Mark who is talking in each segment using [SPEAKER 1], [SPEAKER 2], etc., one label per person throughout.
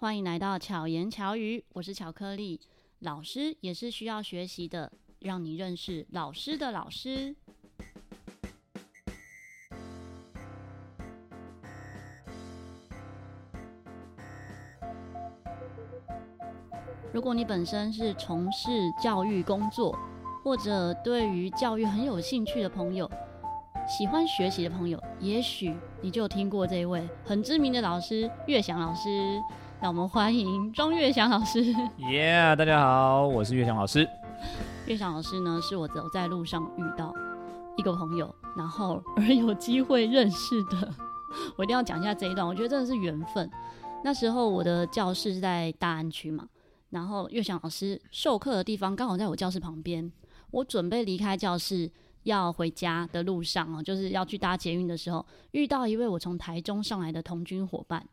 [SPEAKER 1] 欢迎来到巧言巧语，我是巧克力。老师也是需要学习的，让你认识老师的老师。如果你本身是从事教育工作，或者对于教育很有兴趣的朋友，喜欢学习的朋友，也许你就听过这位很知名的老师岳翔老师。让我们欢迎庄月祥老师。
[SPEAKER 2] 耶，yeah, 大家好，我是月祥老师。
[SPEAKER 1] 月祥老师呢，是我走在路上遇到一个朋友，然后而有机会认识的。我一定要讲一下这一段，我觉得真的是缘分。那时候我的教室是在大安区嘛，然后月祥老师授课的地方刚好在我教室旁边。我准备离开教室。要回家的路上哦，就是要去搭捷运的时候，遇到一位我从台中上来的同军伙伴，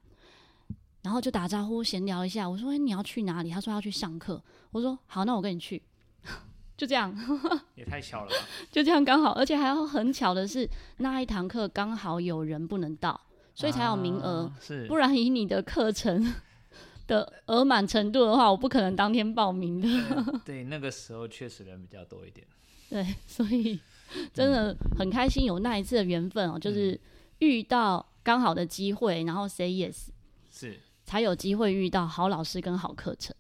[SPEAKER 1] 然后就打招呼闲聊一下。我说：“欸，你要去哪里？”他说：“要去上课。”我说：“好，那我跟你去。”就这样，
[SPEAKER 2] 也太巧了吧？
[SPEAKER 1] 就这样刚好，而且还要很巧的是，那一堂课刚好有人不能到，所以才有名额。
[SPEAKER 2] 啊，是，
[SPEAKER 1] 不然以你的课程的额满程度的话，我不可能当天报名的。
[SPEAKER 2] 对，对，那个时候确实人比较多一点。
[SPEAKER 1] 对，所以。真的很开心有那一次的缘分哦，就是遇到刚好的机会，然后 say yes，
[SPEAKER 2] 是
[SPEAKER 1] 才有机会遇到好老师跟好课程。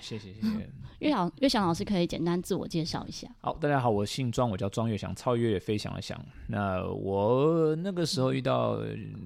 [SPEAKER 2] 谢谢谢谢。
[SPEAKER 1] 岳翔岳翔老师可以简单自我介绍一下。
[SPEAKER 2] 好，大家好，我姓庄，我叫庄岳翔，超越飞翔的翔。那我那个时候遇到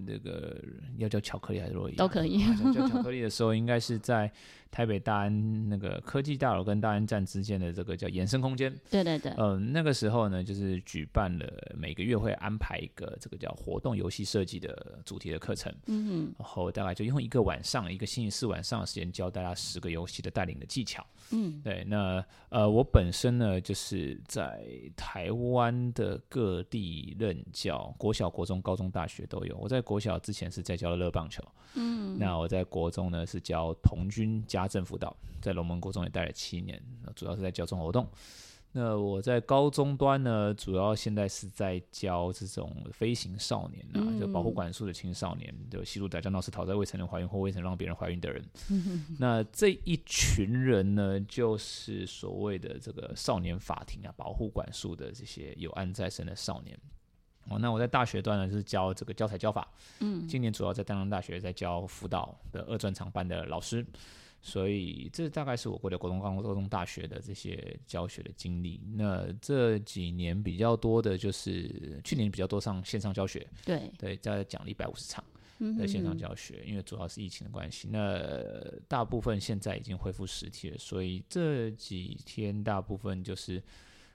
[SPEAKER 2] 那个要叫巧克力还是洛伊？
[SPEAKER 1] 都可以。
[SPEAKER 2] 叫巧克力的时候，应该是在。台北大安那个科技大楼跟大安站之间的这个叫延伸空间，
[SPEAKER 1] 对对对，
[SPEAKER 2] 嗯、呃，那个时候呢，就是举办了每个月会安排一个这个叫活动游戏设计的主题的课程，嗯哼，然后大概就用一个晚上，一个星期四晚上的时间教大家十个游戏的带领的技巧，嗯，对，那呃，我本身呢就是在台湾的各地任教，国小、国中、高中、大学都有。我在国小之前是在教乐棒球，嗯，那我在国中呢是教童军加。政辅导在龙门国中也待了七年，主要是在教中活动。那我在高中端呢，主要现在是在教这种飞行少年啊，嗯、就保护管束的青少年，就吸毒、打架、闹事、讨债、未成年怀孕或未曾让别人怀孕的人。嗯、那这一群人呢，就是所谓的这个少年法庭啊，保护管束的这些有案在身的少年。哦，那我在大学段呢，就是教这个教材教法。嗯，今年主要在淡江大学在教辅导的二专长班的老师。所以这大概是我国的国中、高中、高中、大学的这些教学的经历。那这几年比较多的就是去年比较多上线上教学，对对，在讲了一百五十场的线上教学，因为主要是疫情的关系。那大部分现在已经恢复实体了，所以这几天大部分就是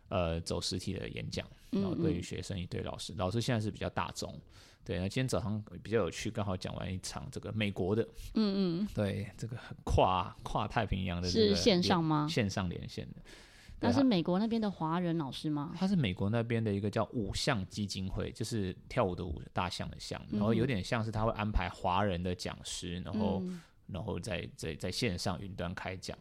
[SPEAKER 2] 呃走实体的演讲，然后对于学生、一对老师，老师现在是比较大众。对，那今天早上比较有趣，刚好讲完一场这个美国的，嗯嗯，对，这个跨跨太平洋的这个
[SPEAKER 1] 是线上吗？
[SPEAKER 2] 线上连线的，
[SPEAKER 1] 那是美国那边的华人老师吗？
[SPEAKER 2] 他是美国那边的一个叫五象基金会，就是跳舞的舞，大象的象，然后有点像是他会安排华人的讲师，然后、嗯、然后在在在线上云端开讲。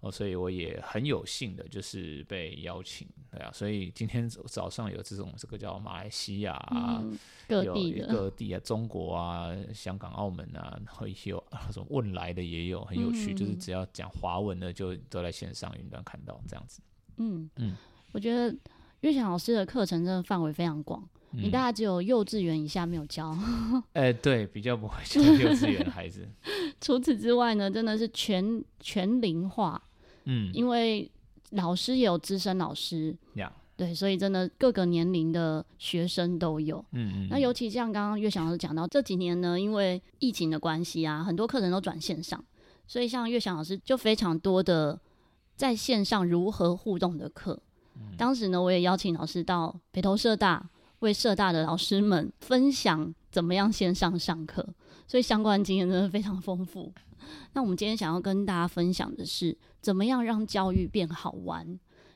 [SPEAKER 2] 哦，所以我也很有幸的，就是被邀请，对啊，所以今天早上有这种这个叫马来西亚啊，
[SPEAKER 1] 嗯、各地的
[SPEAKER 2] 各地啊，中国啊，香港、澳门啊，然后也有那种问来的也有，很有趣，嗯、就是只要讲华文的就都在线上云端看到这样子。嗯嗯，
[SPEAKER 1] 嗯我觉得岳翔老师的课程真的范围非常广，嗯、你大概只有幼稚园以下没有教。
[SPEAKER 2] 哎、欸，对，比较不会教 幼稚园的孩子。
[SPEAKER 1] 除此之外呢，真的是全全龄化。嗯，因为老师也有资深老师.对，所以真的各个年龄的学生都有。嗯嗯。那尤其像刚刚岳翔老师讲到这几年呢，因为疫情的关系啊，很多课程都转线上，所以像岳翔老师就非常多的在线上如何互动的课。嗯、当时呢，我也邀请老师到北投社大，为社大的老师们分享怎么样线上上课，所以相关经验真的非常丰富。那我们今天想要跟大家分享的是，怎么样让教育变好玩？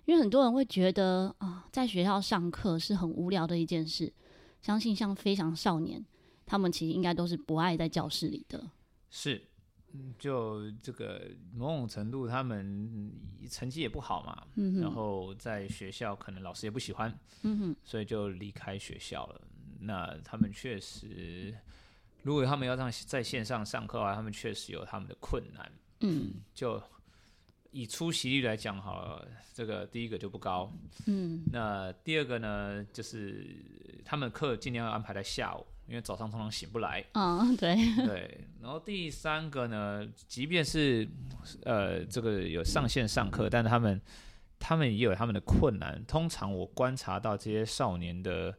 [SPEAKER 1] 因为很多人会觉得啊，在学校上课是很无聊的一件事。相信像非常少年，他们其实应该都是不爱在教室里的。
[SPEAKER 2] 是，就这个某种程度，他们成绩也不好嘛，嗯哼，然后在学校可能老师也不喜欢，嗯哼，所以就离开学校了。那他们确实。如果他们要让在线上上课的话，他们确实有他们的困难。
[SPEAKER 1] 嗯，
[SPEAKER 2] 就以出席率来讲，好了，这个第一个就不高。
[SPEAKER 1] 嗯，
[SPEAKER 2] 那第二个呢，就是他们课尽量要安排在下午，因为早上通常醒不来。
[SPEAKER 1] 嗯，对
[SPEAKER 2] 对。然后第三个呢，即便是呃这个有上线上课，但他们他们也有他们的困难。通常我观察到这些少年的。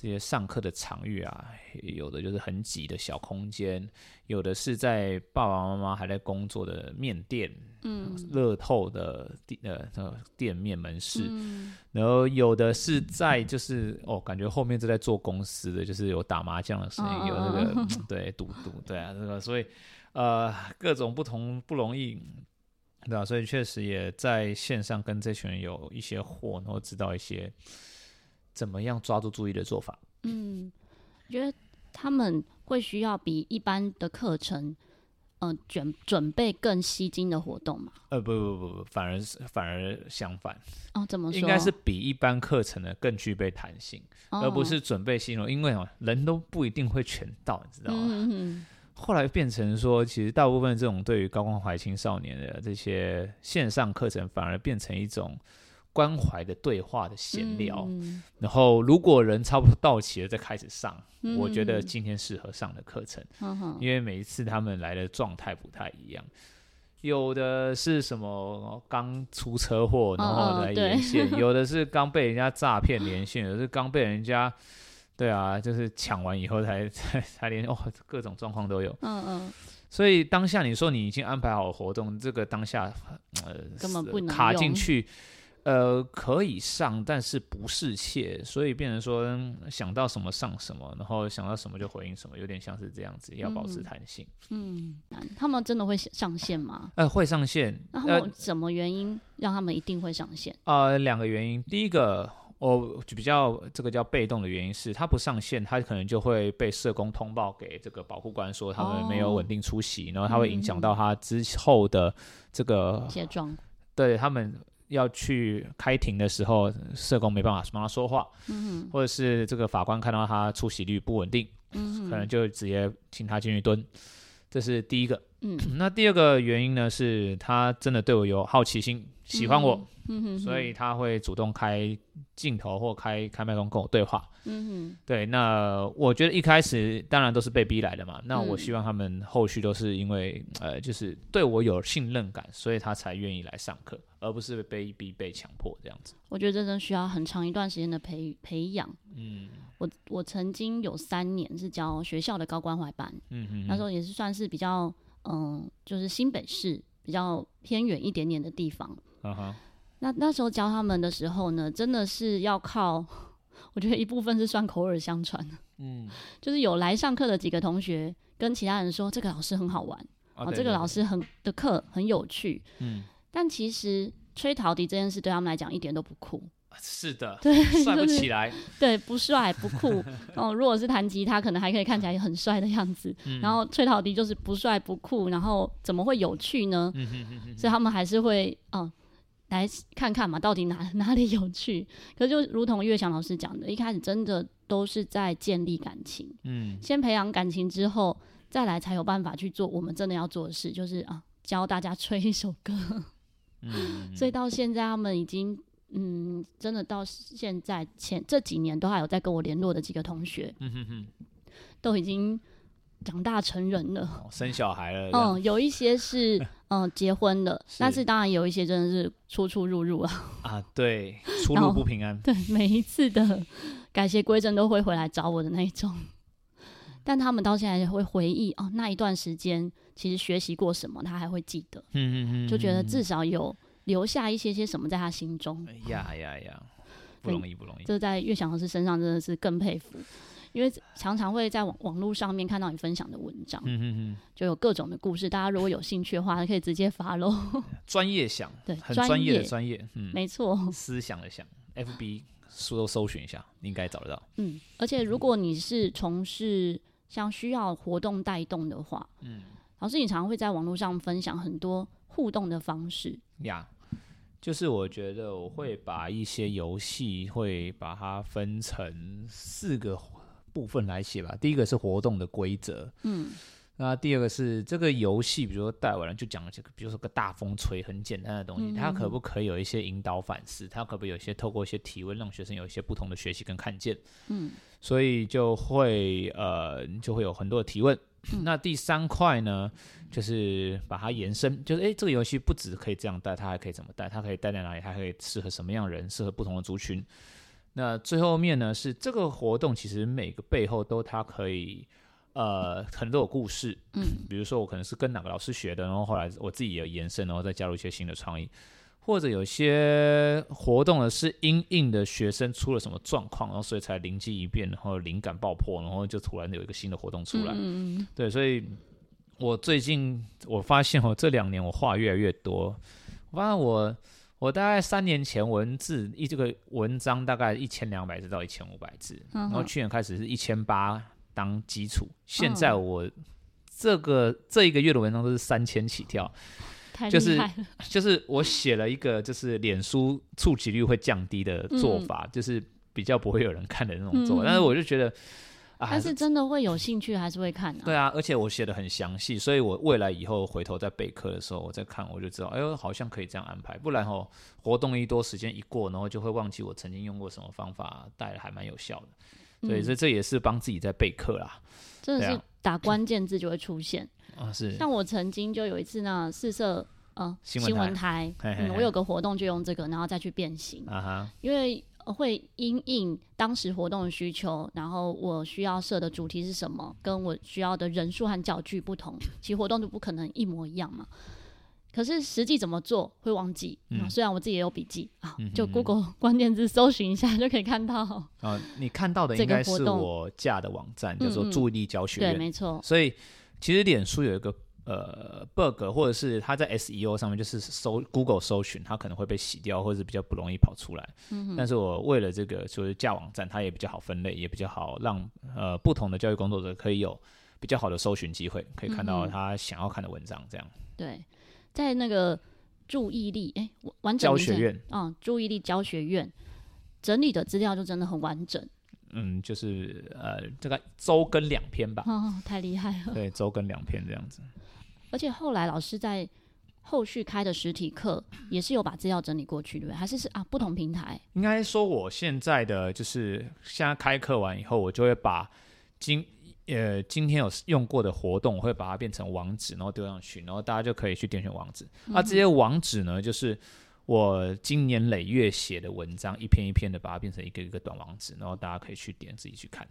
[SPEAKER 2] 这些上课的场域啊，有的就是很挤的小空间，有的是在爸爸妈妈还在工作的面店，
[SPEAKER 1] 嗯，
[SPEAKER 2] 乐透的店呃店面门市，
[SPEAKER 1] 嗯，
[SPEAKER 2] 然后有的是在就是哦，感觉后面正在做公司的，就是有打麻将的声音，哦、有那个、嗯、对赌赌对啊，这个所以呃各种不同不容易，对吧、啊？所以确实也在线上跟这群人有一些货，然后知道一些。怎么样抓住注意的做法？
[SPEAKER 1] 嗯，我觉得他们会需要比一般的课程，呃，准准备更吸睛的活动嘛？
[SPEAKER 2] 呃，不不不不，反而是反而相反。
[SPEAKER 1] 哦，怎么说？
[SPEAKER 2] 应该是比一般课程呢更具备弹性，哦，而不是准备新容。因为哦，人都不一定会全到，你知道吗？
[SPEAKER 1] 嗯嗯。
[SPEAKER 2] 后来变成说，其实大部分这种对于高光怀青少年的这些线上课程，反而变成一种。关怀的对话的闲聊，嗯，然后如果人差不多到齐了，再开始上，嗯。我觉得今天适合上的课程，
[SPEAKER 1] 嗯，
[SPEAKER 2] 因为每一次他们来的状态不太一样，有的是什么刚出车祸然后来连线，
[SPEAKER 1] 哦，
[SPEAKER 2] 有的是刚被人家诈骗连线，有的是刚被人家对啊，就是抢完以后才才才连哦，各种状况都有。
[SPEAKER 1] 嗯嗯，
[SPEAKER 2] 所以当下你说你已经安排好活动，这个当下呃
[SPEAKER 1] 根本不能
[SPEAKER 2] 卡进去。呃，可以上，但是不是切，所以变成说想到什么上什么，然后想到什么就回应什么，有点像是这样子，要保持弹性。
[SPEAKER 1] 嗯，嗯，他们真的会上线吗？
[SPEAKER 2] 呃，会上线。
[SPEAKER 1] 那他们什么原因让他们一定会上线？
[SPEAKER 2] 呃，两个原因。第一个，我比较这个叫被动的原因是，他不上线，他可能就会被社工通报给这个保护官说他们没有稳定出席，哦，然后他会影响到他之后的这个
[SPEAKER 1] 结状。
[SPEAKER 2] 对他们。要去开庭的时候，社工没办法帮他说话，
[SPEAKER 1] 嗯，
[SPEAKER 2] 或者是这个法官看到他出席率不稳定，
[SPEAKER 1] 嗯，
[SPEAKER 2] 可能就直接请他进去蹲，这是第一个。
[SPEAKER 1] 嗯，
[SPEAKER 2] 那第二个原因呢，是他真的对我有好奇心，喜欢我，
[SPEAKER 1] 嗯，
[SPEAKER 2] 所以他会主动开镜头或开开麦克风跟我对话。
[SPEAKER 1] 嗯，
[SPEAKER 2] 对，那我觉得一开始当然都是被逼来的嘛，那我希望他们后续都是因为呃，就是对我有信任感，所以他才愿意来上课。而不是被逼、被强迫这样子。
[SPEAKER 1] 我觉得这真的需要很长一段时间的培培养。
[SPEAKER 2] 嗯，
[SPEAKER 1] 我我曾经有三年是教学校的高关怀班，
[SPEAKER 2] 嗯哼哼，
[SPEAKER 1] 那时候也是算是比较嗯，就是新北市比较偏远一点点的地方。
[SPEAKER 2] 啊哈，
[SPEAKER 1] 那那时候教他们的时候呢，真的是要靠，我觉得一部分是算口耳相传。
[SPEAKER 2] 嗯，
[SPEAKER 1] 就是有来上课的几个同学跟其他人说，这个老师很好玩，哦，哦，这个老师很的课很有趣。
[SPEAKER 2] 嗯。
[SPEAKER 1] 但其实吹陶笛这件事对他们来讲一点都不酷。
[SPEAKER 2] 是的，
[SPEAKER 1] 对，
[SPEAKER 2] 帅不起来。
[SPEAKER 1] 就是、对，不帅不酷。哦，如果是弹吉他，可能还可以看起来很帅的样子。
[SPEAKER 2] 嗯、
[SPEAKER 1] 然后吹陶笛就是不帅不酷，然后怎么会有趣呢？
[SPEAKER 2] 嗯、哼哼哼，
[SPEAKER 1] 所以他们还是会哦来看看嘛，到底哪哪里有趣。可是就如同岳翔老师讲的，一开始真的都是在建立感情。
[SPEAKER 2] 嗯，
[SPEAKER 1] 先培养感情之后，再来才有办法去做我们真的要做的事，就是啊教大家吹一首歌。
[SPEAKER 2] 嗯，
[SPEAKER 1] 所以到现在，他们已经嗯，真的到现在前这几年都还有在跟我联络的几个同学，
[SPEAKER 2] 嗯哼哼，
[SPEAKER 1] 都已经长大成人了，
[SPEAKER 2] 哦、生小孩了。
[SPEAKER 1] 嗯，有一些是嗯、呃、结婚了，但是当然有一些真的是出出入入啊。
[SPEAKER 2] 啊，对，出入不平安。
[SPEAKER 1] 对，每一次的改邪归正都会回来找我的那一种。但他们到现在会回忆哦，那一段时间其实学习过什么，他还会记得，
[SPEAKER 2] 嗯嗯嗯，
[SPEAKER 1] 就觉得至少有留下一些些什么在他心中。
[SPEAKER 2] 呀呀呀，不容易不容易。
[SPEAKER 1] 这在岳翔老师身上真的是更佩服，因为常常会在网网络上面看到你分享的文章，
[SPEAKER 2] 嗯嗯嗯，
[SPEAKER 1] 就有各种的故事。大家如果有兴趣的话，可以直接 follow。
[SPEAKER 2] 专业想，
[SPEAKER 1] 对，
[SPEAKER 2] 很专业的专业，嗯，
[SPEAKER 1] 没错，
[SPEAKER 2] 思想的想，FB 搜搜寻一下，应该找得到。
[SPEAKER 1] 嗯，而且如果你是从事像需要活动带动的话，
[SPEAKER 2] 嗯，
[SPEAKER 1] 老师，你常常会在网络上分享很多互动的方式
[SPEAKER 2] 呀。就是我觉得我会把一些游戏会把它分成四个部分来写吧。第一个是活动的规则，嗯。那第二个是这个游戏，比如说带完了就讲了这个，比如说个大风吹，很简单的东西，嗯、它可不可以有一些引导反思？它可不可以有一些透过一些提问，让学生有一些不同的学习跟看见？嗯，所以就会呃就会有很多的提问。嗯、那第三块呢，就是把它延伸，就是诶，这个游戏不只可以这样带，它还可以怎么带？它可以带在哪里？它可以适合什么样的人？适合不同的族群？那最后面呢，是这个活动其实每个背后都它可以。呃，很多有故事，嗯，比如说我可能是跟哪个老师学的，然后后来我自己也延伸，然后再加入一些新的创意，或者有些活动呢是因应的学生出了什么状况，然后所以才灵机一变，然后灵感爆破，然后就突然有一个新的活动出来，嗯，对，所以我最近我发现哦，这两年我话越来越多，我发现我我大概三年前文字一这个文章大概一千两百字到一千五百字，然后去年开始是一千八。当基础，现在我这个、哦、这一个月的文章都是三千起跳，就是就是我写了一个就是脸书触及率会降低的做法，嗯、就是比较不会有人看的那种做法，嗯、但是我就觉得啊，
[SPEAKER 1] 但是真的会有兴趣还是会看的、啊，
[SPEAKER 2] 对啊，而且我写的很详细，所以我未来以后回头在备课的时候，我再看我就知道，哎呦，好像可以这样安排，不然哦，活动一多，时间一过，然后就会忘记我曾经用过什么方法带的还蛮有效的。对，所以这这也是帮自己在备课啦。
[SPEAKER 1] 真的是打关键字就会出现
[SPEAKER 2] 啊！是
[SPEAKER 1] 像我曾经就有一次呢，四色呃新闻台，嗯，我有个活动就用这个，然后再去变形啊哈，因为会因应当时活动的需求，然后我需要设的主题是什么，跟我需要的人数和教具不同，其实活动就不可能一模一样嘛。可是实际怎么做会忘记，嗯啊、虽然我自己也有笔记啊，嗯、就 Google 关键字搜寻一下就可以看到。
[SPEAKER 2] 啊，你看到的应该是我架的网站，叫做注意力教学院。
[SPEAKER 1] 对，没错。
[SPEAKER 2] 所以其实脸书有一个呃 bug，或者是它在 SEO 上面就是搜 Google 搜寻，它可能会被洗掉，或者是比较不容易跑出来。嗯。但是我为了这个，就是架网站，它也比较好分类，也比较好让呃不同的教育工作者可以有比较好的搜寻机会，可以看到他想要看的文章，这样。嗯、
[SPEAKER 1] 对。在那个注意力哎，完整
[SPEAKER 2] 教学院
[SPEAKER 1] 啊、嗯，注意力教学院整理的资料就真的很完整。
[SPEAKER 2] 嗯，就是呃，这个周更两篇吧。
[SPEAKER 1] 哦，太厉害了。
[SPEAKER 2] 对，周更两篇这样子。
[SPEAKER 1] 而且后来老师在后续开的实体课也是有把资料整理过去，对不对？还是是啊，不同平台。
[SPEAKER 2] 应该说，我现在的就是现在开课完以后，我就会把今。呃，今天有用过的活动，我会把它变成网址，然后丢上去，然后大家就可以去点选网址。那、嗯啊、这些网址呢，就是我今年累月写的文章，一篇一篇的把它变成一个一个短网址，然后大家可以去点自己去看。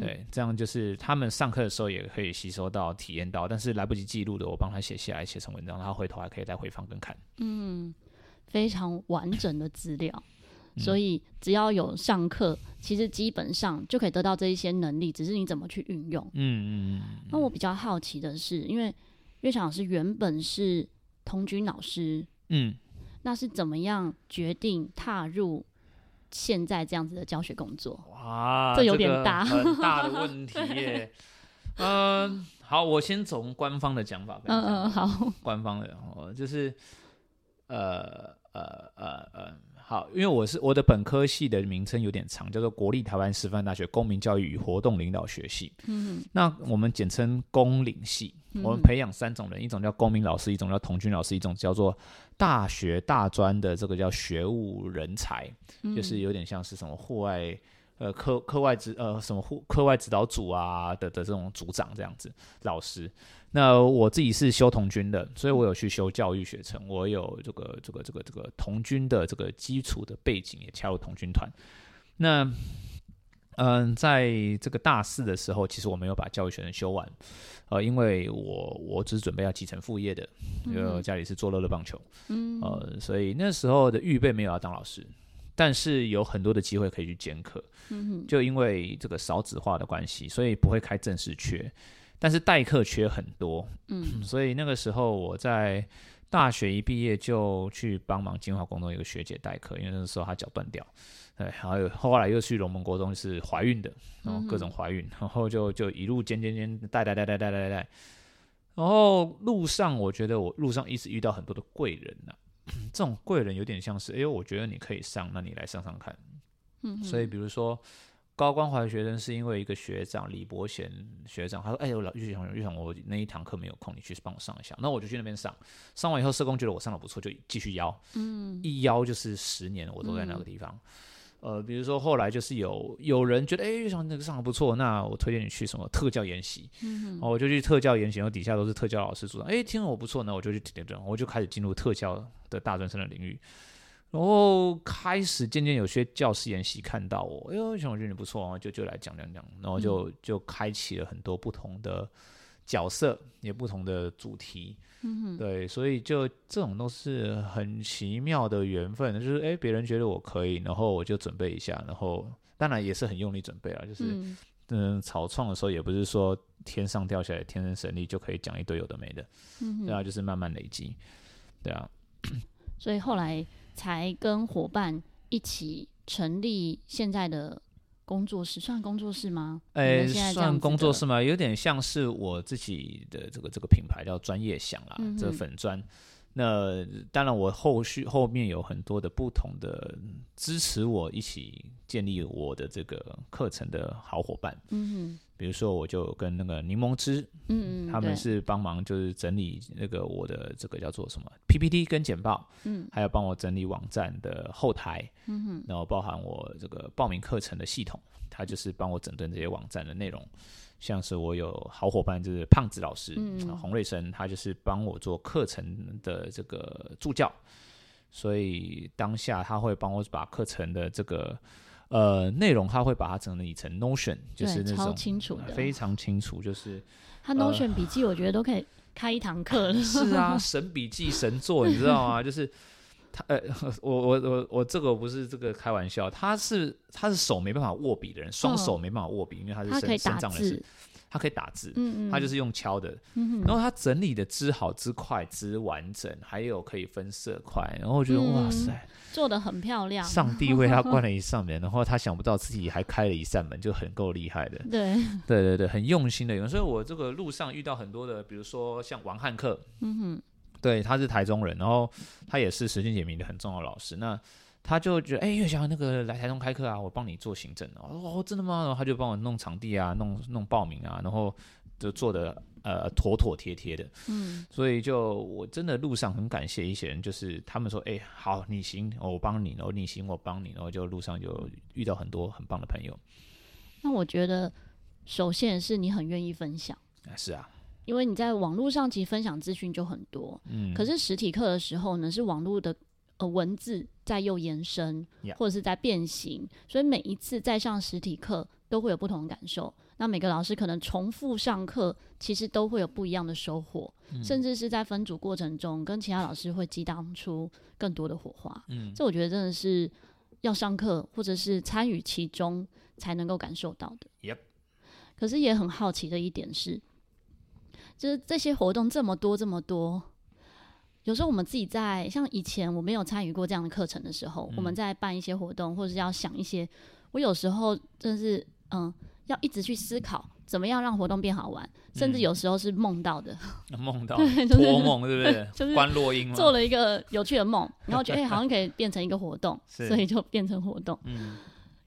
[SPEAKER 2] 对，嗯、这样就是他们上课的时候也可以吸收到、体验到，但是来不及记录的，我帮他写下来，写成文章，然后回头还可以再回放跟看。
[SPEAKER 1] 嗯，非常完整的资料。所以只要有上课，其实基本上就可以得到这一些能力，只是你怎么去运用。嗯嗯嗯。那我比较好奇的是，因为岳强老师原本是童军老师，嗯，那是怎么样决定踏入现在这样子的教学工作？
[SPEAKER 2] 哇，
[SPEAKER 1] 这有点大，
[SPEAKER 2] 很大的问题耶。嗯、呃，好，我先从官方的讲法。嗯嗯，好，官方的，哦，就是，呃呃呃呃。好，因为我是我的本科系的名称有点长，叫做国立台湾师范大学公民教育与活动领导学系。嗯，那我们简称公领系。我们培养三种人，一种叫公民老师，一种叫童军老师，一种叫做大学大专的这个叫学务人才，嗯、就是有点像是什么户外呃课课外指呃什么户课外指导组啊的的这种组长这样子老师。那我自己是修童军的，所以我有去修教育学程，我有这个这个这个这个童军的这个基础的背景，也加入童军团。那嗯，在这个大四的时候，其实我没有把教育学程修完，呃，因为我我只是准备要继承副业的，因为家里是做乐乐棒球，嗯，呃，所以那时候的预备没有要当老师，但是有很多的机会可以去兼课，嗯，就因为这个少子化的关系，所以不会开正式缺。但是代课缺很多，嗯，所以那个时候我在大学一毕业就去帮忙金华国中一个学姐代课，因为那个时候她脚断掉，对，还有后来又去龙门国中是怀孕的，然后各种怀孕，然后就就一路兼兼兼带带带带带带带，然后路上我觉得我路上一直遇到很多的贵人呐、啊，这种贵人有点像是，哎呦，我觉得你可以上，那你来上上看，嗯，所以比如说。高关怀学生是因为一个学长李伯贤学长，他说：“哎、欸，我老玉祥玉祥，我那一堂课没有空，你去帮我上一下。”那我就去那边上，上完以后社工觉得我上的不错，就继续邀，嗯，一邀就是十年，我都在那个地方。嗯、呃，比如说后来就是有有人觉得，哎、欸，玉祥那个上的不错，那我推荐你去什么特教研习，嗯，我就去特教研习，然后底下都是特教老师组长，哎、欸，听了我不错，那我就去点点，我就开始进入特教的大专生的领域。然后开始渐渐有些教师研习看到我，哎呦，想我觉得你不错啊，就就来讲讲讲，然后就、嗯、就开启了很多不同的角色，也不同的主题，嗯哼，对，所以就这种都是很奇妙的缘分，就是哎，别人觉得我可以，然后我就准备一下，然后当然也是很用力准备了，就是嗯，嗯，草创的时候也不是说天上掉下来天生神力就可以讲一堆有的没的，嗯哼，对啊，就是慢慢累积，对啊，
[SPEAKER 1] 所以后来。才跟伙伴一起成立现在的工作室，算工作室吗？
[SPEAKER 2] 哎、欸，算工作室吗？有点像是我自己的这个这个品牌叫专业想啦，嗯、这个粉砖。那当然，我后续后面有很多的不同的支持我一起建立我的这个课程的好伙伴。嗯哼。比如说，我就跟那个柠檬汁，嗯，他们是帮忙就是整理那个我的这个叫做什么 PPT 跟简报，嗯，还有帮我整理网站的后台，嗯哼，然后包含我这个报名课程的系统，他就是帮我整顿这些网站的内容。像是我有好伙伴就是胖子老师，嗯，洪瑞生，他就是帮我做课程的这个助教，所以当下他会帮我把课程的这个。呃，内容他会把它整理成 Notion，就是那种
[SPEAKER 1] 超清楚的，
[SPEAKER 2] 非常清楚，就是
[SPEAKER 1] 他 Notion 笔记，我觉得都可以开一堂课了。
[SPEAKER 2] 是啊，神笔记神作，你知道吗？就是他，呃，我我我我这个不是这个开玩笑，他是他是手没办法握笔的人，双手没办法握笔，因为他是生生长人士。他可以打字，嗯嗯，他就是用敲的，然后他整理的之好之快之完整，还有可以分色块，然后我觉得、嗯、哇塞，
[SPEAKER 1] 做的很漂亮。
[SPEAKER 2] 上帝为他关了 一扇门，然后他想不到自己还开了一扇门，就很够厉害的。
[SPEAKER 1] 对，
[SPEAKER 2] 对对对，很用心的。所以我这个路上遇到很多的，比如说像王汉克，嗯哼，对，他是台中人，然后他也是实践解谜的很重要的老师。那他就觉得，哎、欸，岳翔那个来台中开课啊，我帮你做行政哦，真的吗？然后他就帮我弄场地啊，弄弄报名啊，然后就做的呃妥妥帖帖的。嗯，所以就我真的路上很感谢一些人，就是他们说，哎、欸，好，你行，我帮你，然后你行，我帮你，然后就路上就遇到很多很棒的朋友。
[SPEAKER 1] 那我觉得，首先是你很愿意分享。
[SPEAKER 2] 是啊，
[SPEAKER 1] 因为你在网络上其实分享资讯就很多，嗯，可是实体课的时候呢，是网络的。呃，文字在又延伸，或者是在变形所以每一次在上实体课都会有不同的感受。那每个老师可能重复上课，其实都会有不一样的收获，嗯、甚至是在分组过程中，跟其他老师会激荡出更多的火花。嗯，这我觉得真的是要上课或者是参与其中才能够感受到的。Yep. 可是也很好奇的一点是，就是这些活动这么多这么多。有时候我们自己在像以前我没有参与过这样的课程的时候，嗯、我们在办一些活动，或者是要想一些，我有时候真的是嗯，要一直去思考怎么样让活动变好玩，嗯、甚至有时候是梦到的，梦
[SPEAKER 2] 到 托梦，对不对？就是关落阴
[SPEAKER 1] 做了一个有趣的梦，然后觉得、欸、好像可以变成一个活动，所以就变成活动。嗯，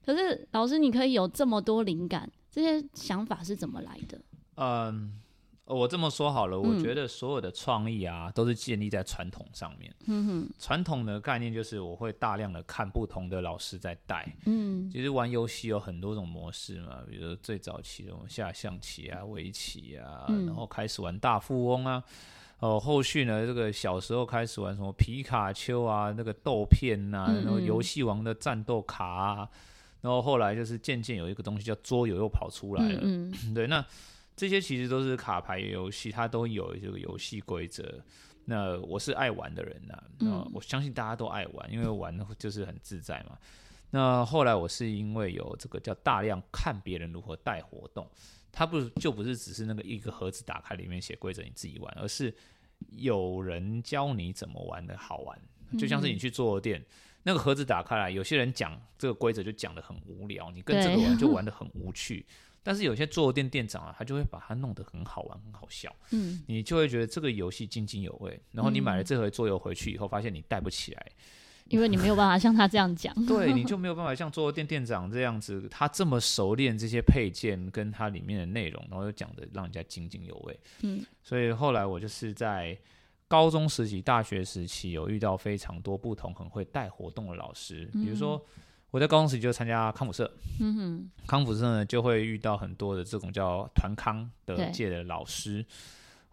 [SPEAKER 1] 可是老师，你可以有这么多灵感，这些想法是怎么来的？
[SPEAKER 2] 嗯。我这么说好了，我觉得所有的创意啊，嗯、都是建立在传统上面。嗯哼，传统的概念就是我会大量的看不同的老师在带。嗯，其实玩游戏有很多种模式嘛，比如说最早期的下象棋啊、围棋啊，嗯、然后开始玩大富翁啊。哦，后续呢，这个小时候开始玩什么皮卡丘啊，那个豆片呐、啊，然后游戏王的战斗卡啊，然后后来就是渐渐有一个东西叫桌游又跑出来了。嗯，嗯，对，那。这些其实都是卡牌游戏，它都有这个游戏规则。那我是爱玩的人呐、啊，那我相信大家都爱玩，因为玩就是很自在嘛。那后来我是因为有这个叫大量看别人如何带活动，它不就不是只是那个一个盒子打开里面写规则你自己玩，而是有人教你怎么玩的好玩。就像是你去桌游店，那个盒子打开来，有些人讲这个规则就讲的很无聊，你跟这个玩就 玩的很无趣。但是有些桌游店店长啊，他就会把它弄得很好玩、很好笑，嗯，你就会觉得这个游戏津津有味。然后你买了这盒桌游回去以后，发现你带不起来，
[SPEAKER 1] 因为你没有办法像他这样讲，
[SPEAKER 2] 对，你就没有办法像桌游店店长这样子，他这么熟练这些配件跟它里面的内容，然后又讲的让人家津津有味。嗯，所以后来我就是在高中时期、大学时期有遇到非常多不同很会带活动的老师，比如说我在高中时期就参加康复社，嗯哼，康复社呢就会遇到很多的这种叫团康的界的老师。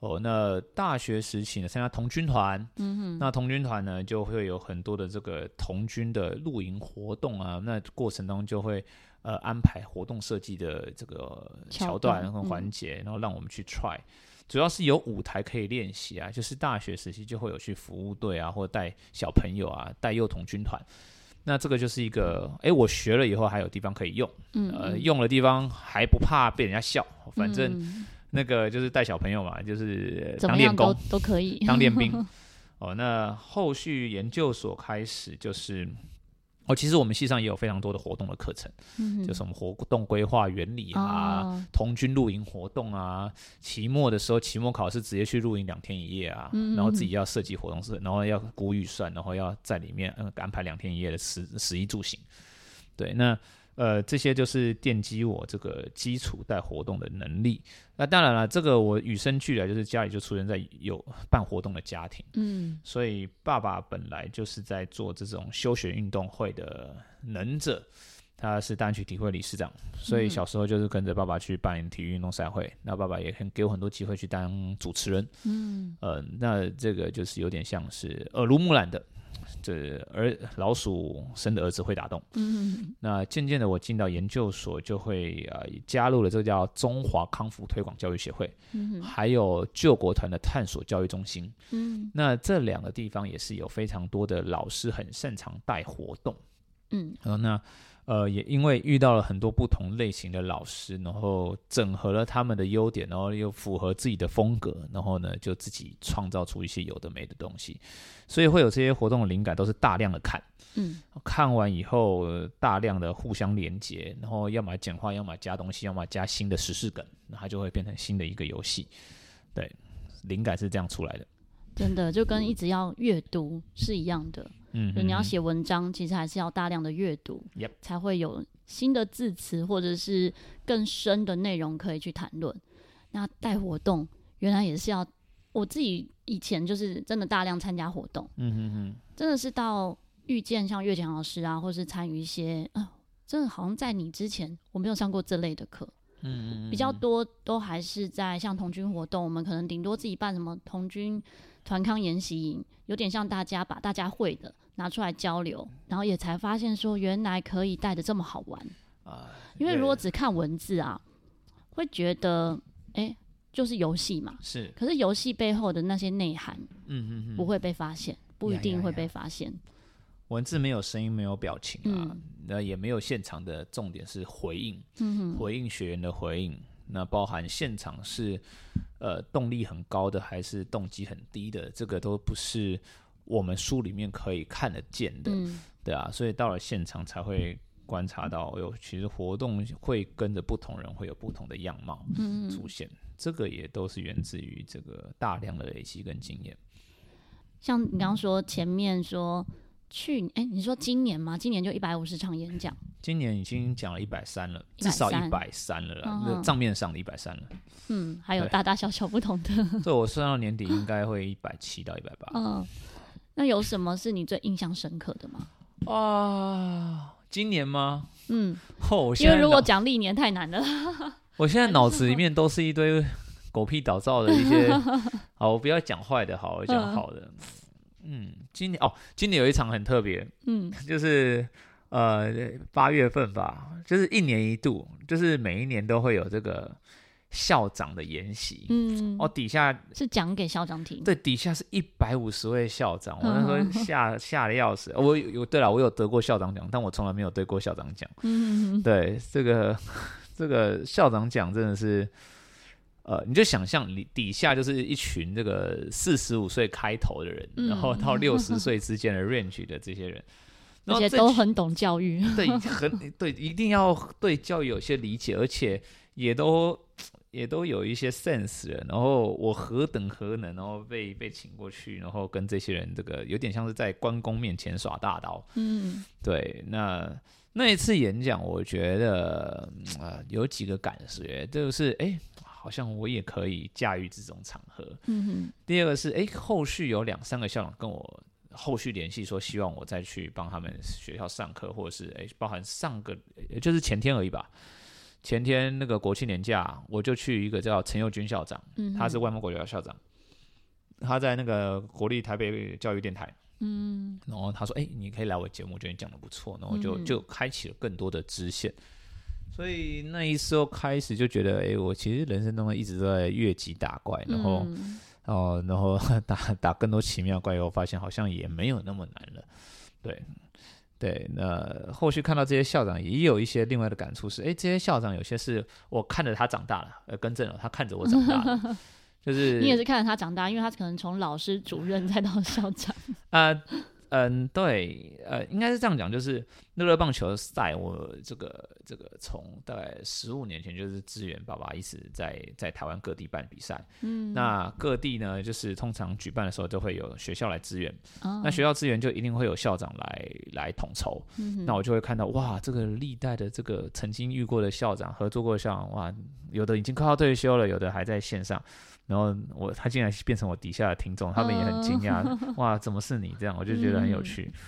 [SPEAKER 2] 哦，那大学时期呢，参加童军团，嗯哼，那童军团呢就会有很多的这个童军的露营活动啊，那过程中就会呃安排活动设计的这个桥段和环节，然后让我们去 try，嗯，主要是有舞台可以练习啊，就是大学时期就会有去服务队啊，或者带小朋友啊，带幼童军团，那这个就是一个，哎，我学了以后还有地方可以用，呃，用的地方还不怕被人家笑，反正。嗯那个就是带小朋友嘛，就是当练功
[SPEAKER 1] 都，都可以
[SPEAKER 2] 当练兵 哦。那后续研究所开始就是哦，其实我们系上也有非常多的活动的课程，嗯，就是我们活动规划原理啊，哦、童军露营活动啊，期末的时候期末考试直接去露营两天一夜啊，嗯、然后自己要设计活动室，然后要估预算，然后要在里面嗯安排两天一夜的食食衣住行，对，那。呃，这些就是奠基我这个基础带活动的能力。那当然了，这个我与生俱来就是家里就出生在有办活动的家庭，嗯，所以爸爸本来就是在做这种休闲运动会的能者，他是大安区体会理事长，所以小时候就是跟着爸爸去办体育运动赛会，嗯、那爸爸也很给我很多机会去当主持人，嗯，呃，那这个就是有点像是耳濡目染的。这儿老鼠生的儿子会打洞。嗯，那渐渐的，我进到研究所，就会啊、呃、加入了这个叫中华康复推广教育协会，嗯，还有救国团的探索教育中心。嗯，那这两个地方也是有非常多的老师很擅长带活动。嗯，然后那。呃，也因为遇到了很多不同类型的老师，然后整合了他们的优点，然后又符合自己的风格，然后呢，就自己创造出一些有的没的东西，所以会有这些活动的灵感，都是大量的看，嗯，看完以后大量的互相连接，然后要么简化，要么加东西，要么加新的时事梗，那它就会变成新的一个游戏，对，灵感是这样出来的，
[SPEAKER 1] 真的就跟一直要阅读是一样的。嗯，就你要写文章，其实还是要大量的阅读.才会有新的字词或者是更深的内容可以去谈论。那带活动原来也是要，我自己以前就是真的大量参加活动，嗯真的是到遇见像岳强老师啊，或是参与一些，啊、呃，真的好像在你之前我没有上过这类的课，嗯嗯，比较多都还是在像童军活动，我们可能顶多自己办什么童军。团康研习营有点像大家把大家会的拿出来交流，然后也才发现说原来可以带的这么好玩啊！因为如果只看文字啊，会觉得哎、欸，就是游戏嘛。是，可是游戏背后的那些内涵，嗯嗯嗯，不会被发现，不一定会被发现。
[SPEAKER 2] 文字没有声音，没有表情啊，那、嗯、也没有现场的重点是回应，嗯哼，回应学员的回应。那包含现场是，呃，动力很高的还是动机很低的，这个都不是我们书里面可以看得见的，嗯、对啊，所以到了现场才会观察到，哟，其实活动会跟着不同人会有不同的样貌出现，嗯、这个也都是源自于这个大量的累积跟经验。
[SPEAKER 1] 像你刚刚说前面说。去，哎、欸，你说今年吗？今年就一百五十场演讲，
[SPEAKER 2] 今年已经讲了一百三了，至少一百三了啦，那账面上的一百三了。
[SPEAKER 1] 嗯，还有大大小小不同的。
[SPEAKER 2] 这，我算到年底应该会一百七到一百八。
[SPEAKER 1] 嗯，那有什么是你最印象深刻的吗？
[SPEAKER 2] 啊，今年吗？嗯，
[SPEAKER 1] 哦，因为如果讲历年太难了。
[SPEAKER 2] 我现在脑子里面都是一堆狗屁倒灶的一些，好，我不要讲坏的，好，我讲好的。嗯嗯，今年哦，今年有一场很特别，嗯，就是呃八月份吧，就是一年一度，就是每一年都会有这个校长的研习，嗯，哦，底下
[SPEAKER 1] 是讲给校长听，
[SPEAKER 2] 对，底下是一百五十位校长，我那时候吓 吓得要死，我有对了，我有得过校长奖，但我从来没有对过校长奖，嗯，对，这个 这个校长奖真的是。呃，你就想象你底下就是一群这个四十五岁开头的人，嗯、然后到六十岁之间的 range 的这些人，
[SPEAKER 1] 而且都很懂教育，
[SPEAKER 2] 对，很对，一定要对教育有些理解，而且也都也都有一些 sense 了，然后我何等何能，然后被被请过去，然后跟这些人这个有点像是在关公面前耍大刀。嗯，对。那那一次演讲，我觉得啊、呃、有几个感觉，就是哎，好像我也可以驾驭这种场合。嗯哼。第二个是哎，后续有两三个校长跟我后续联系，说希望我再去帮他们学校上课，或者是哎，包含上个就是前天而已吧。前天那个国庆年假，我就去一个叫陈佑军校长，嗯、他是外蒙国小校长，他在那个国立台北教育电台，嗯，然后他说：“哎、欸，你可以来我节目，我觉得你讲的不错。”然后就就开启了更多的支线，所以那一时候开始就觉得，哎、欸，我其实人生中一直都在越级打怪，然后，嗯、哦，然后 打打更多奇妙怪，以后发现好像也没有那么难了，对。对，那后续看到这些校长也有一些另外的感触是，哎，这些校长有些是我看着他长大了，呃，更正了，他看着我长大了，就是
[SPEAKER 1] 你也是看着他长大，因为他可能从老师、主任再到校长
[SPEAKER 2] 啊。呃嗯，对，呃，应该是这样讲，就是乐乐棒球赛，我这个这个从大概十五年前就是支援爸爸一直在在台湾各地办比赛，嗯，那各地呢，就是通常举办的时候都会有学校来支援，哦、那学校支援就一定会有校长来来统筹，嗯、那我就会看到哇，这个历代的这个曾经遇过的校长、合作过的校长，哇，有的已经快要退休了，有的还在线上。然后我他竟然变成我底下的听众，他们也很惊讶，哇，怎么是你这样？我就觉得很有趣。嗯、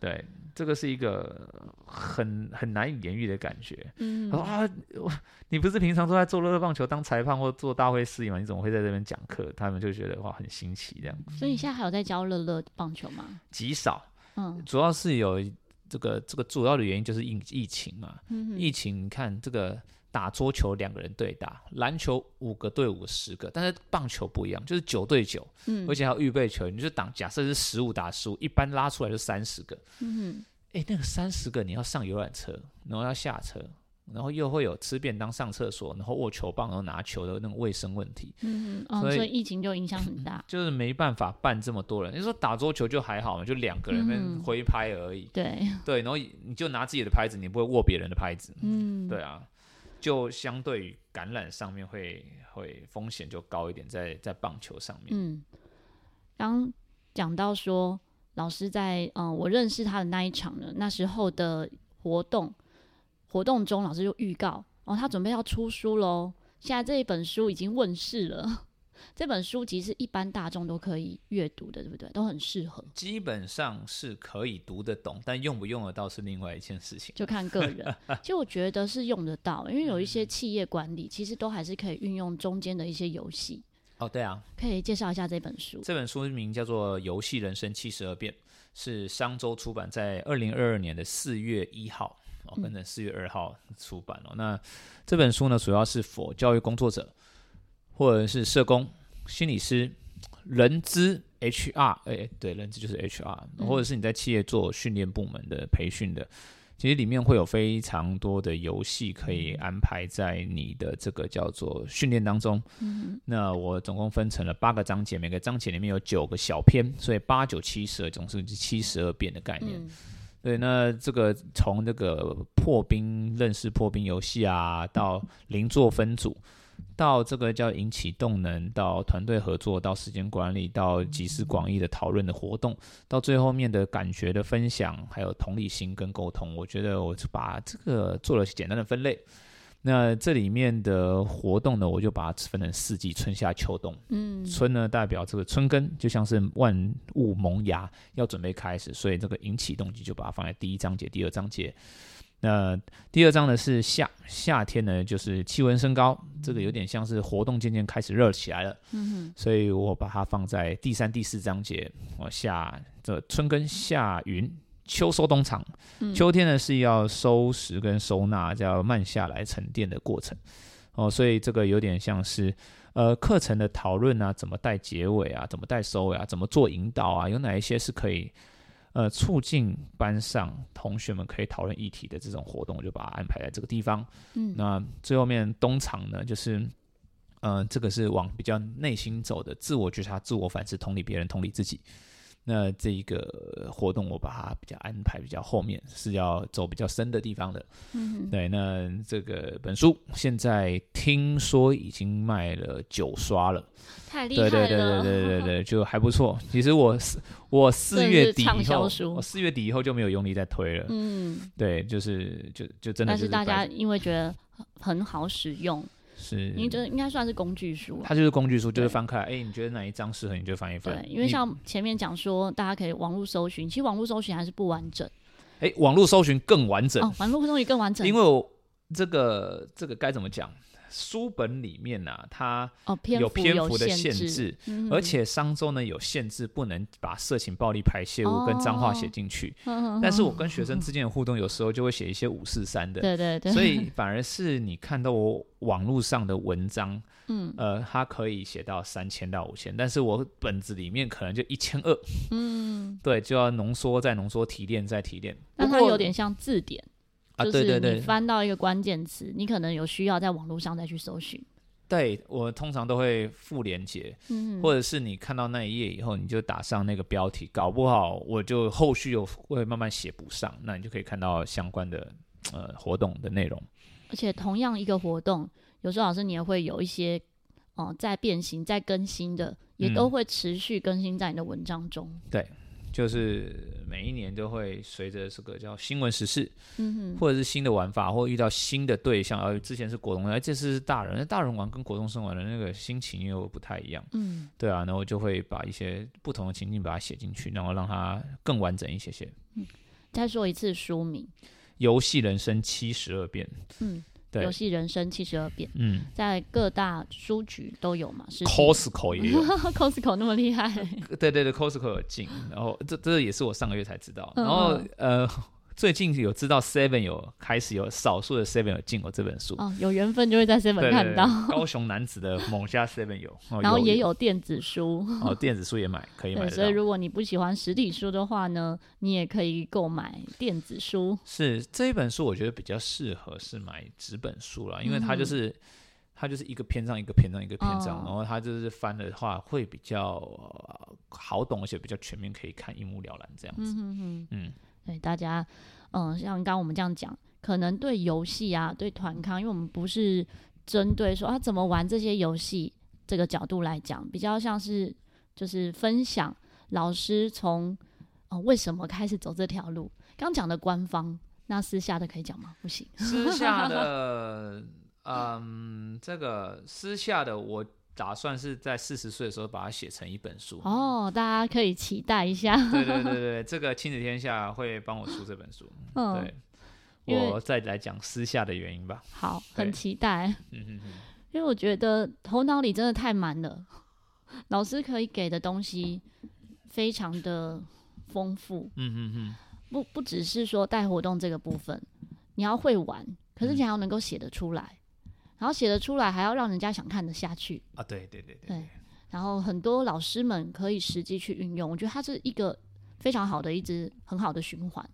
[SPEAKER 2] 对，这个是一个很很难以言喻的感觉。嗯，他说啊，我你不是平常都在做乐乐棒球当裁判或做大会司仪吗？你怎么会在这边讲课？他们就觉得哇，很新奇这样。
[SPEAKER 1] 所以你现在还有在教乐乐棒球吗？
[SPEAKER 2] 极少，嗯，主要是有这个这个主要的原因就是疫疫情嘛。嗯，疫情你看这个。打桌球两个人对打，篮球五个对五十个，但是棒球不一样，就是九对九，嗯，而且还有预备球，你就挡，假设是十五打十五，一般拉出来就三十个，嗯哼，哎，那个三十个你要上游览车，然后要下车，然后又会有吃便当、上厕所，然后握球棒、然后拿球的那种卫生问题，嗯哼，
[SPEAKER 1] 所以，哦，所以疫情就影响很大，
[SPEAKER 2] 就是没办法办这么多人。你说打桌球就还好嘛，就两个人挥拍而已，嗯，对。对，然后你就拿自己的拍子，你不会握别人的拍子，嗯，对啊。就相对于感染上面会会风险就高一点在，在棒球上面。嗯，
[SPEAKER 1] 刚讲到说老师在嗯、我认识他的那一场呢，那时候的活动活动中，老师就预告哦，他准备要出书喽，现在这一本书已经问世了。这本书其实是一般大众都可以阅读的，对不对？都很适合。
[SPEAKER 2] 基本上是可以读得懂，但用不用得到是另外一件事情，
[SPEAKER 1] 就看个人。其实我觉得是用得到，因为有一些企业管理其实都还是可以运用中间的一些游戏。
[SPEAKER 2] 哦，对啊，
[SPEAKER 1] 可以介绍一下这本书。
[SPEAKER 2] 这本书名叫做《游戏人生七十二变》，是商周出版，在二零二二年的四月一号哦，跟着四月二号出版哦。嗯、那这本书呢，主要是 for 教育工作者。或者是社工、心理师、人资 HR，哎，对，人资就是 HR，或者是你在企业做训练部门的培训的，其实里面会有非常多的游戏可以安排在你的这个叫做训练当中。嗯，那我总共分成了八个章节，每个章节里面有九个小篇，所以八九七十二，总是七十二变的概念。嗯、对，那这个从这个破冰、认识破冰游戏啊，到零做分组。到这个叫引起动能，到团队合作，到时间管理，到集思广益的讨论的活动，到最后面的感觉的分享，还有同理心跟沟通，我觉得我就把这个做了简单的分类。那这里面的活动呢，我就把它分成四季：春夏秋冬。嗯，春呢代表这个春耕，就像是万物萌芽要准备开始，所以这个引起动机就把它放在第一章节、第二章节。那第二章呢是夏夏天呢，就是气温升高，这个有点像是活动渐渐开始热起来了，嗯哼，所以我把它放在第三、第四章节。我夏这春耕夏耘，秋收冬藏，秋天呢是要收拾跟收纳，叫慢下来沉淀的过程。哦，所以这个有点像是呃课程的讨论啊，怎么带结尾啊，怎么带收尾啊，怎么做引导啊，有哪一些是可以。呃，促进班上同学们可以讨论议题的这种活动，我就把它安排在这个地方。嗯，那最后面东厂呢，就是，呃，这个是往比较内心走的，自我觉察、自我反思、同理别人、同理自己。那这一个活动我把它比较安排比较后面，是要走比较深的地方的。嗯，对。那这个本书现在听说已经卖了九刷了，
[SPEAKER 1] 太厉害了。对
[SPEAKER 2] 对对对对对对，就还不错。其实我四我四月底以后，我四月底以后就没有用力再推了。嗯，对，就是就就真的是。
[SPEAKER 1] 但是大家因为觉得很好使用。
[SPEAKER 2] 是，
[SPEAKER 1] 你觉得应该算是工具书，
[SPEAKER 2] 它就是工具书，就是翻开，哎，你觉得哪一张适合你就翻一翻。
[SPEAKER 1] 对，因为像前面讲说，大家可以网络搜寻，其实网络搜寻还是不完整。
[SPEAKER 2] 哎，网络搜寻更完整，
[SPEAKER 1] 哦，网络搜寻更完整，
[SPEAKER 2] 因为我这个这个该怎么讲？书本里面呢、啊，它有篇幅的限制，哦、而且商周呢有限制，不能把色情、暴力、排泄物跟脏话写进去。哦、但是我跟学生之间的互动，有时候就会写一些五四三的，对对对，所以反而是你看到我网络上的文章，嗯，呃，它可以写到三千到五千，但是我本子里面可能就一千二，嗯，对，就要浓缩再浓缩，提炼再提炼，
[SPEAKER 1] 那它有点像字典。啊，对对对，你翻到一个关键词，你可能有需要在网络上再去搜寻。
[SPEAKER 2] 对，我通常都会附连接，嗯，或者是你看到那一页以后，你就打上那个标题，搞不好我就后续又会慢慢写不上，那你就可以看到相关的呃活动的内容。
[SPEAKER 1] 而且同样一个活动，有时候老师你也会有一些哦、呃、在变形、在更新的，也都会持续更新在你的文章中。
[SPEAKER 2] 嗯、对。就是每一年都会随着这个叫新闻时事，嗯哼，或者是新的玩法，或遇到新的对象，而之前是国中，而这次是大人，那大人玩跟国中生玩的那个心情又不太一样，嗯，对啊，然后就会把一些不同的情境把它写进去，然后让它更完整一些些。
[SPEAKER 1] 嗯，再说一次书名：《
[SPEAKER 2] 游戏人生七十二变》。嗯。
[SPEAKER 1] 游戏人生七十二变，嗯，在各大书局都有嘛？是
[SPEAKER 2] Costco 也有，
[SPEAKER 1] Costco 那么厉害？
[SPEAKER 2] 对对对，Costco 有进，然后这这也是我上个月才知道，然后呃。最近有知道 Seven 有开始有少数的 Seven 有进过这本书
[SPEAKER 1] 哦，有缘分就会在 Seven 看到。
[SPEAKER 2] 高雄男子的某家 Seven 有，
[SPEAKER 1] 然后也有电子书
[SPEAKER 2] 哦，电子书也买可以买。
[SPEAKER 1] 所以如果你不喜欢实体书的话呢，你也可以购买电子书。
[SPEAKER 2] 是这一本书，我觉得比较适合是买纸本书了，因为它就是、嗯、它就是一个篇章一个篇章一个篇章，哦、然后它就是翻的话会比较好懂，而且比较全面，可以看一目了然这样子。嗯嗯
[SPEAKER 1] 嗯。对大家，嗯，像刚刚我们这样讲，可能对游戏啊，对团康，因为我们不是针对说啊怎么玩这些游戏这个角度来讲，比较像是就是分享老师从哦、嗯、为什么开始走这条路。刚讲的官方，那私下的可以讲吗？不行，
[SPEAKER 2] 私下的，嗯，这个私下的我。打算是在四十岁的时候把它写成一本书
[SPEAKER 1] 哦，大家可以期待一下。
[SPEAKER 2] 对对对对，这个亲子天下会帮我出这本书。嗯，对，我再来讲私下的原因吧。
[SPEAKER 1] 好，很期待。嗯嗯嗯，因为我觉得头脑里真的太满了，老师可以给的东西非常的丰富。嗯嗯嗯，不不只是说带活动这个部分，你要会玩，可是你还要能够写得出来。然后写得出来，还要让人家想看得下去
[SPEAKER 2] 啊！对对对对，
[SPEAKER 1] 对。然后很多老师们可以实际去运用，我觉得它是一个非常好的一支很好的循环，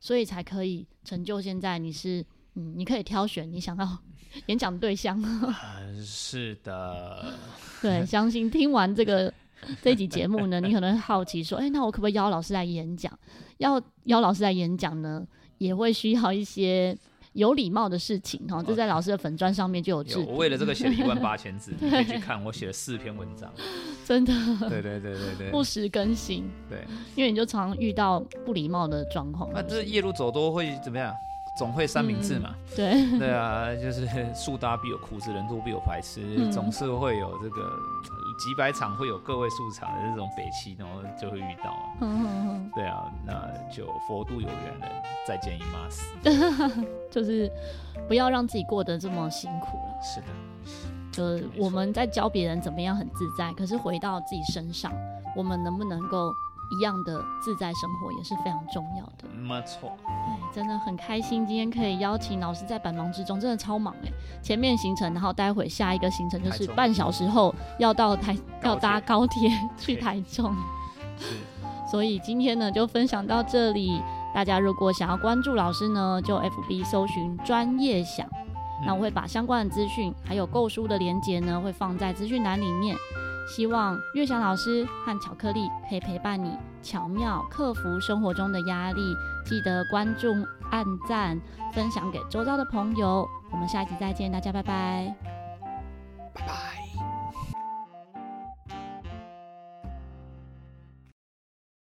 [SPEAKER 1] 所以才可以成就现在你是嗯，你可以挑选你想要演讲的对象。
[SPEAKER 2] 嗯，是的。
[SPEAKER 1] 对，相信听完这个 这一集节目呢，你可能会好奇说，哎，那我可不可以邀老师来演讲？要邀老师来演讲呢，也会需要一些。有礼貌的事情哈，这在老师的粉砖上面就有字。
[SPEAKER 2] 我为了这个写了一万八千字，你可以去看。我写了四篇文章，
[SPEAKER 1] 真的。
[SPEAKER 2] 对对对对对，
[SPEAKER 1] 不时更新。
[SPEAKER 2] 对，
[SPEAKER 1] 因为你就常遇到不礼貌的状况。
[SPEAKER 2] 那这夜路走多会怎么样？总会三明治嘛。
[SPEAKER 1] 对。
[SPEAKER 2] 对啊，就是树大必有枯枝，人多必有白痴，总是会有这个。几百场会有个位数场的这种北七，然后就会遇到。嗯嗯嗯。对啊，那就佛度有缘人，再见姨妈死。
[SPEAKER 1] 就是不要让自己过得这么辛苦了。
[SPEAKER 2] 是的。
[SPEAKER 1] 就是我们在教别人怎么样很自在，可是回到自己身上，我们能不能够？一样的自在生活也是非常重要的。
[SPEAKER 2] 没错，
[SPEAKER 1] 哎，真的很开心，今天可以邀请老师在百忙之中，真的超忙哎。前面行程，然后待会下一个行程就是半小时后要到台，要搭高铁去台中。是，所以今天呢就分享到这里。大家如果想要关注老师呢，就 FB 搜寻专业想，那我会把相关的资讯还有购书的链接呢会放在资讯栏里面。希望月翔老师和巧克力可以陪伴你，巧妙克服生活中的压力。记得关注、按赞、分享给周遭的朋友。我们下期再见，大家拜拜。